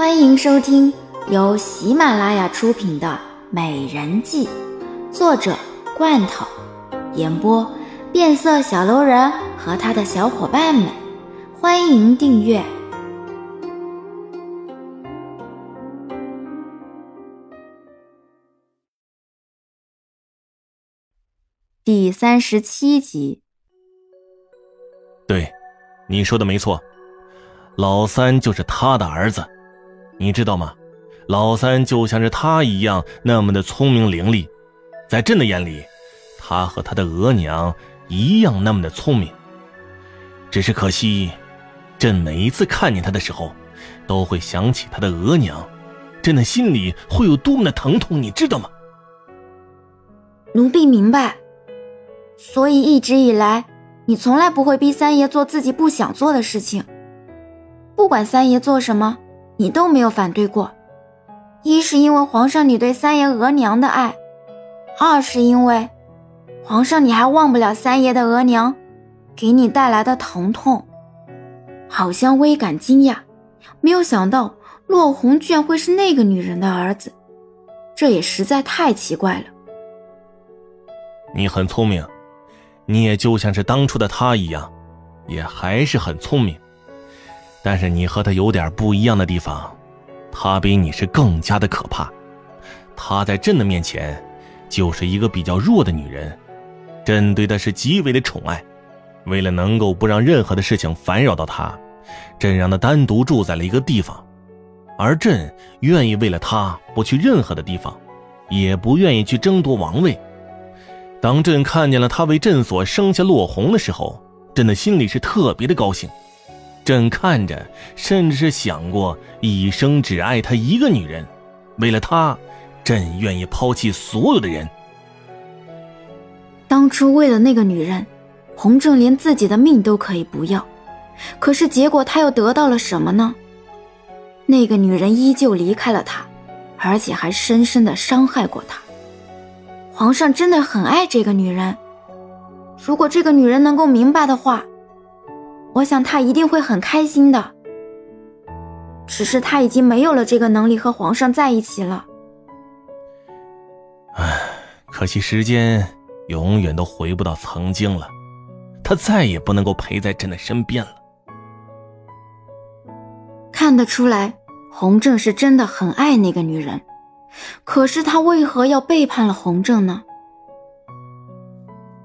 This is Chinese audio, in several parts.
欢迎收听由喜马拉雅出品的《美人计》，作者罐头，演播变色小楼人和他的小伙伴们。欢迎订阅第三十七集。对，你说的没错，老三就是他的儿子。你知道吗？老三就像是他一样那么的聪明伶俐，在朕的眼里，他和他的额娘一样那么的聪明。只是可惜，朕每一次看见他的时候，都会想起他的额娘，朕的心里会有多么的疼痛，你知道吗？奴婢明白。所以一直以来，你从来不会逼三爷做自己不想做的事情，不管三爷做什么。你都没有反对过，一是因为皇上你对三爷额娘的爱，二是因为皇上你还忘不了三爷的额娘给你带来的疼痛。好像微感惊讶，没有想到落红居然会是那个女人的儿子，这也实在太奇怪了。你很聪明，你也就像是当初的他一样，也还是很聪明。但是你和她有点不一样的地方，她比你是更加的可怕。她在朕的面前，就是一个比较弱的女人。朕对她是极为的宠爱，为了能够不让任何的事情烦扰到她，朕让她单独住在了一个地方。而朕愿意为了她不去任何的地方，也不愿意去争夺王位。当朕看见了她为朕所生下落红的时候，朕的心里是特别的高兴。朕看着，甚至是想过一生只爱她一个女人。为了她，朕愿意抛弃所有的人。当初为了那个女人，洪正连自己的命都可以不要。可是结果他又得到了什么呢？那个女人依旧离开了他，而且还深深的伤害过他。皇上真的很爱这个女人。如果这个女人能够明白的话。我想他一定会很开心的，只是他已经没有了这个能力和皇上在一起了。唉，可惜时间永远都回不到曾经了，他再也不能够陪在朕的身边了。看得出来，洪正是真的很爱那个女人，可是他为何要背叛了洪正呢？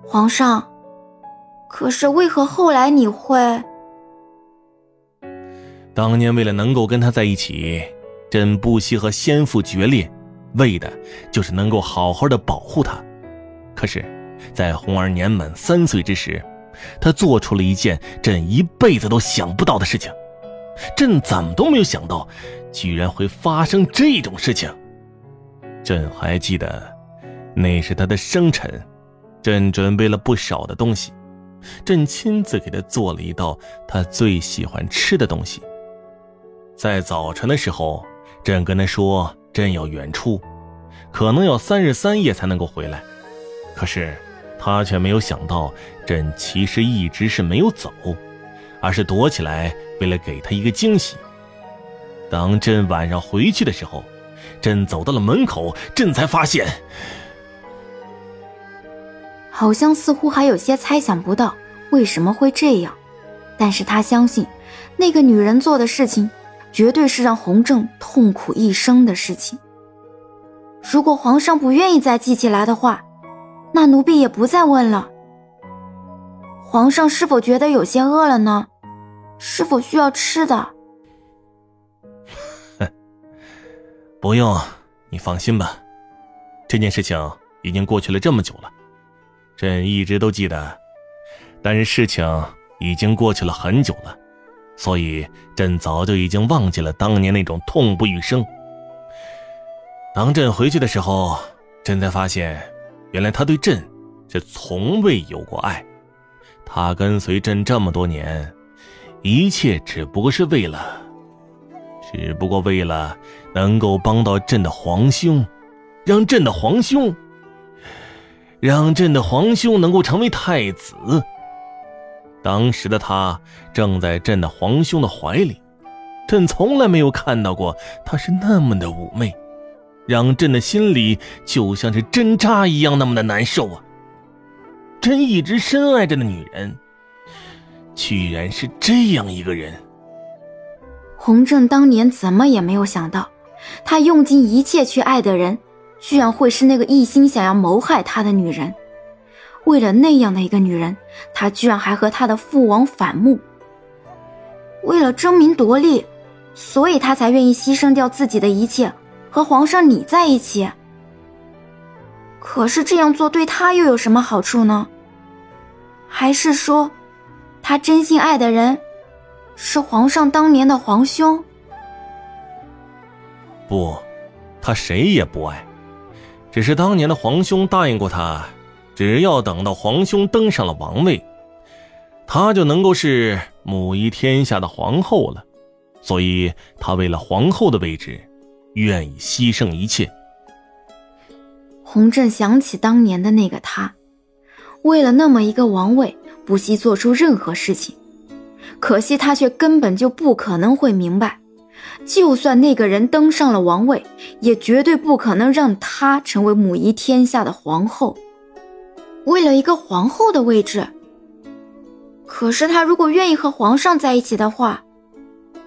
皇上。可是为何后来你会？当年为了能够跟他在一起，朕不惜和先父决裂，为的就是能够好好的保护他。可是，在红儿年满三岁之时，他做出了一件朕一辈子都想不到的事情。朕怎么都没有想到，居然会发生这种事情。朕还记得，那是他的生辰，朕准备了不少的东西。朕亲自给他做了一道他最喜欢吃的东西。在早晨的时候，朕跟他说，朕要远出，可能要三日三夜才能够回来。可是，他却没有想到，朕其实一直是没有走，而是躲起来，为了给他一个惊喜。当朕晚上回去的时候，朕走到了门口，朕才发现。好像似乎还有些猜想不到为什么会这样，但是他相信那个女人做的事情绝对是让洪正痛苦一生的事情。如果皇上不愿意再记起来的话，那奴婢也不再问了。皇上是否觉得有些饿了呢？是否需要吃的？不用，你放心吧，这件事情已经过去了这么久了。朕一直都记得，但是事情已经过去了很久了，所以朕早就已经忘记了当年那种痛不欲生。当朕回去的时候，朕才发现，原来他对朕是从未有过爱。他跟随朕这么多年，一切只不过是为了，只不过为了能够帮到朕的皇兄，让朕的皇兄。让朕的皇兄能够成为太子。当时的他正在朕的皇兄的怀里，朕从来没有看到过他是那么的妩媚，让朕的心里就像是针扎一样那么的难受啊！朕一直深爱着的女人，居然是这样一个人。洪正当年怎么也没有想到，他用尽一切去爱的人，居然会是那个一心想要谋害他的女人。为了那样的一个女人，他居然还和他的父王反目。为了争名夺利，所以他才愿意牺牲掉自己的一切，和皇上你在一起。可是这样做对他又有什么好处呢？还是说，他真心爱的人，是皇上当年的皇兄？不，他谁也不爱，只是当年的皇兄答应过他，只要等到皇兄登上了王位。她就能够是母仪天下的皇后了，所以她为了皇后的位置，愿意牺牲一切。洪震想起当年的那个他，为了那么一个王位，不惜做出任何事情。可惜他却根本就不可能会明白，就算那个人登上了王位，也绝对不可能让他成为母仪天下的皇后。为了一个皇后的位置。可是他如果愿意和皇上在一起的话，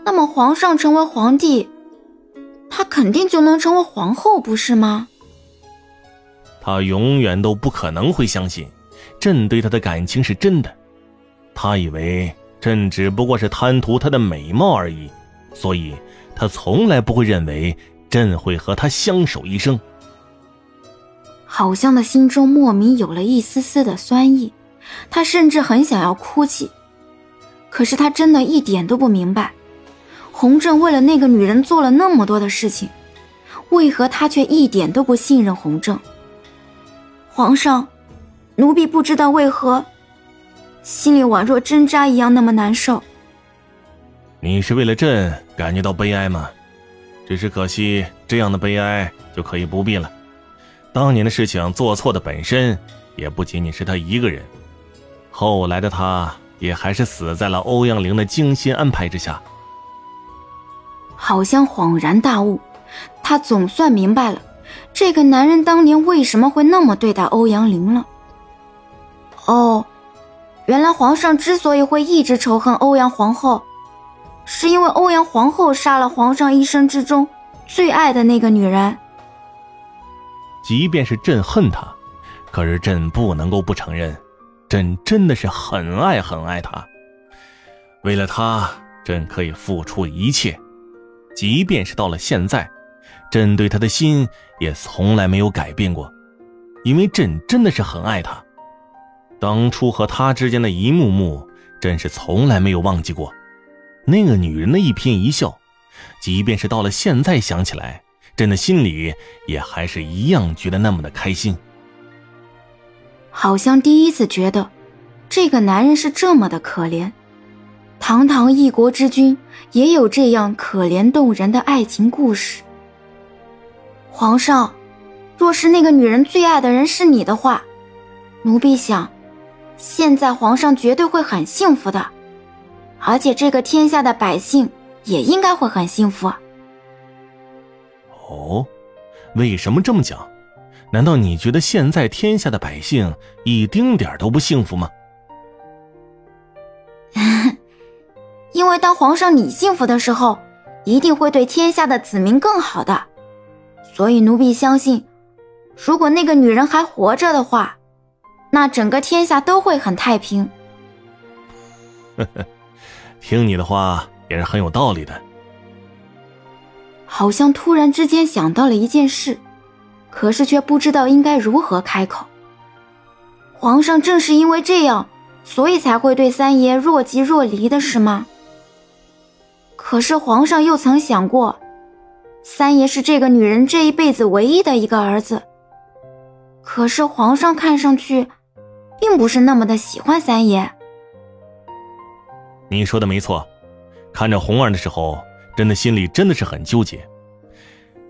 那么皇上成为皇帝，他肯定就能成为皇后，不是吗？他永远都不可能会相信朕对他的感情是真的。他以为朕只不过是贪图她的美貌而已，所以他从来不会认为朕会和他相守一生。好像的心中莫名有了一丝丝的酸意。他甚至很想要哭泣，可是他真的一点都不明白，洪正为了那个女人做了那么多的事情，为何他却一点都不信任洪正？皇上，奴婢不知道为何，心里宛若针扎一样那么难受。你是为了朕感觉到悲哀吗？只是可惜，这样的悲哀就可以不必了。当年的事情做错的本身也不仅仅是他一个人。后来的他，也还是死在了欧阳玲的精心安排之下。好像恍然大悟，他总算明白了，这个男人当年为什么会那么对待欧阳玲了。哦，原来皇上之所以会一直仇恨欧阳皇后，是因为欧阳皇后杀了皇上一生之中最爱的那个女人。即便是朕恨他，可是朕不能够不承认。朕真的是很爱很爱他，为了他，朕可以付出一切，即便是到了现在，朕对他的心也从来没有改变过，因为朕真的是很爱他。当初和他之间的一幕幕，朕是从来没有忘记过。那个女人的一颦一笑，即便是到了现在想起来，朕的心里也还是一样觉得那么的开心。好像第一次觉得，这个男人是这么的可怜。堂堂一国之君，也有这样可怜动人的爱情故事。皇上，若是那个女人最爱的人是你的话，奴婢想，现在皇上绝对会很幸福的，而且这个天下的百姓也应该会很幸福。哦，为什么这么讲？难道你觉得现在天下的百姓一丁点都不幸福吗？因为当皇上你幸福的时候，一定会对天下的子民更好的。所以奴婢相信，如果那个女人还活着的话，那整个天下都会很太平。呵呵，听你的话也是很有道理的。好像突然之间想到了一件事。可是却不知道应该如何开口。皇上正是因为这样，所以才会对三爷若即若离的是吗？可是皇上又曾想过，三爷是这个女人这一辈子唯一的一个儿子。可是皇上看上去，并不是那么的喜欢三爷。你说的没错，看着红儿的时候，朕的心里真的是很纠结。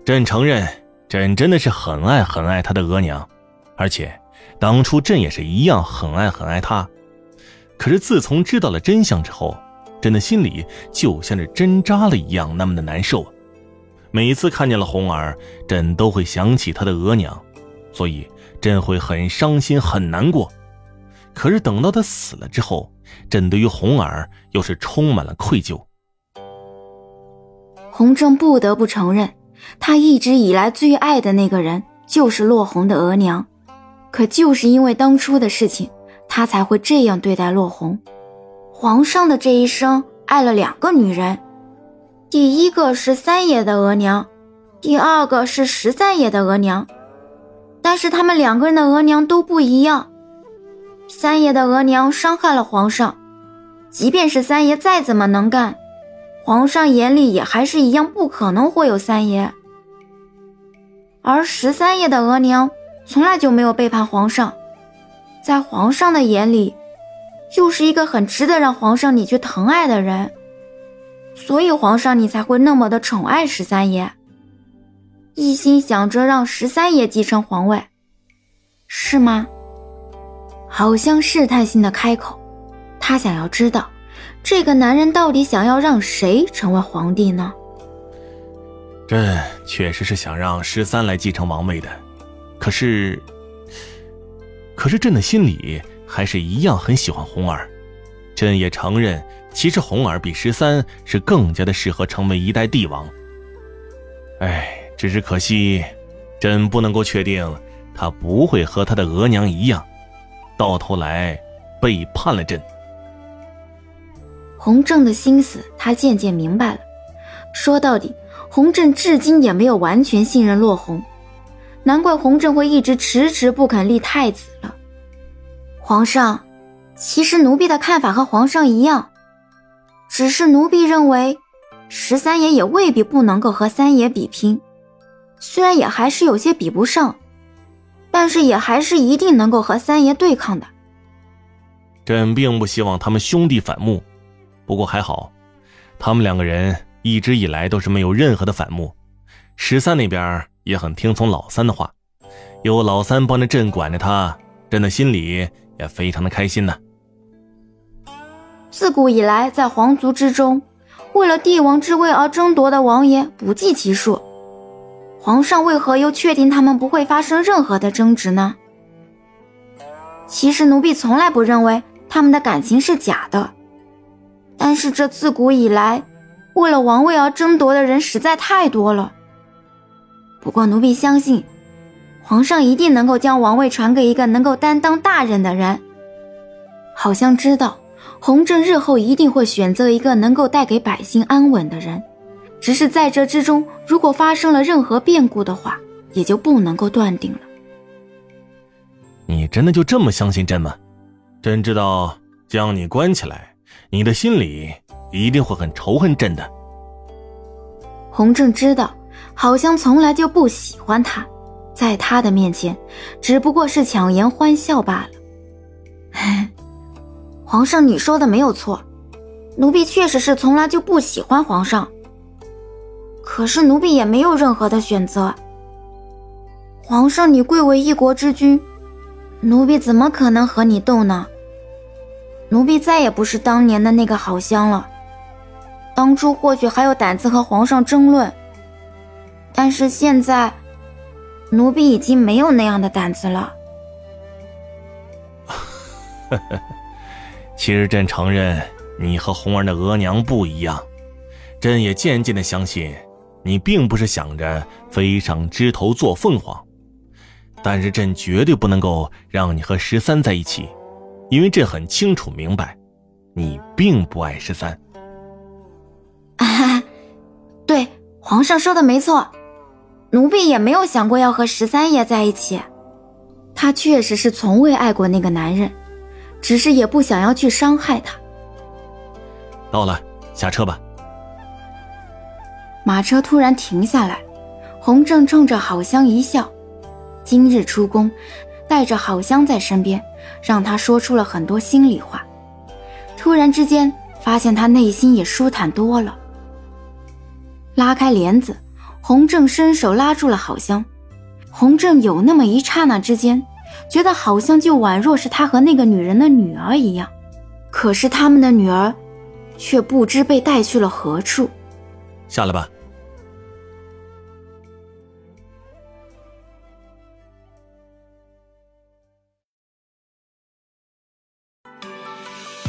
朕承认。朕真的是很爱很爱他的额娘，而且当初朕也是一样很爱很爱她。可是自从知道了真相之后，朕的心里就像是针扎了一样，那么的难受啊！每次看见了红儿，朕都会想起她的额娘，所以朕会很伤心、很难过。可是等到她死了之后，朕对于红儿又是充满了愧疚。洪正不得不承认，他一直以来最爱的那个人就是落红的额娘，可就是因为当初的事情，他才会这样对待落红。皇上的这一生爱了两个女人，第一个是三爷的额娘，第二个是十三爷的额娘。但是他们两个人的额娘都不一样。三爷的额娘伤害了皇上，即便是三爷再怎么能干，皇上眼里也还是一样不可能会有三爷。而十三爷的额娘从来就没有背叛皇上，在皇上的眼里。就是一个很值得让皇上你去疼爱的人，所以皇上你才会那么的宠爱十三爷，一心想着让十三爷继承皇位，是吗？好像试探性的开口，他想要知道，这个男人到底想要让谁成为皇帝呢？朕确实是想让十三来继承王位的，可是，可是朕的心里。还是一样很喜欢红儿，朕也承认，其实红儿比十三是更加的适合成为一代帝王。哎，只是可惜，朕不能够确定他不会和他的额娘一样，到头来背叛了朕。洪正的心思，他渐渐明白了。说到底，洪正至今也没有完全信任落红，难怪洪正会一直迟迟不肯立太子了。皇上，其实奴婢的看法和皇上一样，只是奴婢认为，十三爷也未必不能够和三爷比拼，虽然也还是有些比不上，但是也还是一定能够和三爷对抗的。朕并不希望他们兄弟反目，不过还好，他们两个人一直以来都是没有任何的反目，十三那边也很听从老三的话，有老三帮着朕管着他，朕的心里。也非常的开心呢。自古以来，在皇族之中，为了帝王之位而争夺的王爷不计其数。皇上为何又确定他们不会发生任何的争执呢？其实奴婢从来不认为他们的感情是假的，但是这自古以来，为了王位而争夺的人实在太多了。不过奴婢相信。皇上一定能够将王位传给一个能够担当大任的人。好像知道弘正日后一定会选择一个能够带给百姓安稳的人，只是在这之中，如果发生了任何变故的话，也就不能够断定了。你真的就这么相信朕吗？朕知道将你关起来，你的心里一定会很仇恨朕的。洪正知道，好像从来就不喜欢他。在他的面前，只不过是强颜欢笑罢了。皇上，你说的没有错，奴婢确实是从来就不喜欢皇上。可是奴婢也没有任何的选择。皇上，你贵为一国之君，奴婢怎么可能和你斗呢？奴婢再也不是当年的那个好香了。当初或许还有胆子和皇上争论，但是现在。奴婢已经没有那样的胆子了。其实朕承认你和红儿的额娘不一样，朕也渐渐的相信你并不是想着飞上枝头做凤凰，但是朕绝对不能够让你和十三在一起，因为朕很清楚明白，你并不爱十三。啊对，皇上说的没错。奴婢也没有想过要和十三爷在一起，他确实是从未爱过那个男人，只是也不想要去伤害他。到了，下车吧。马车突然停下来，洪正冲着郝香一笑。今日出宫，带着郝香在身边，让他说出了很多心里话。突然之间，发现他内心也舒坦多了。拉开帘子。洪正伸手拉住了好香，洪正有那么一刹那之间，觉得好像就宛若是他和那个女人的女儿一样。可是他们的女儿，却不知被带去了何处。下来吧。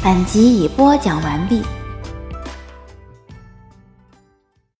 本集已播讲完毕。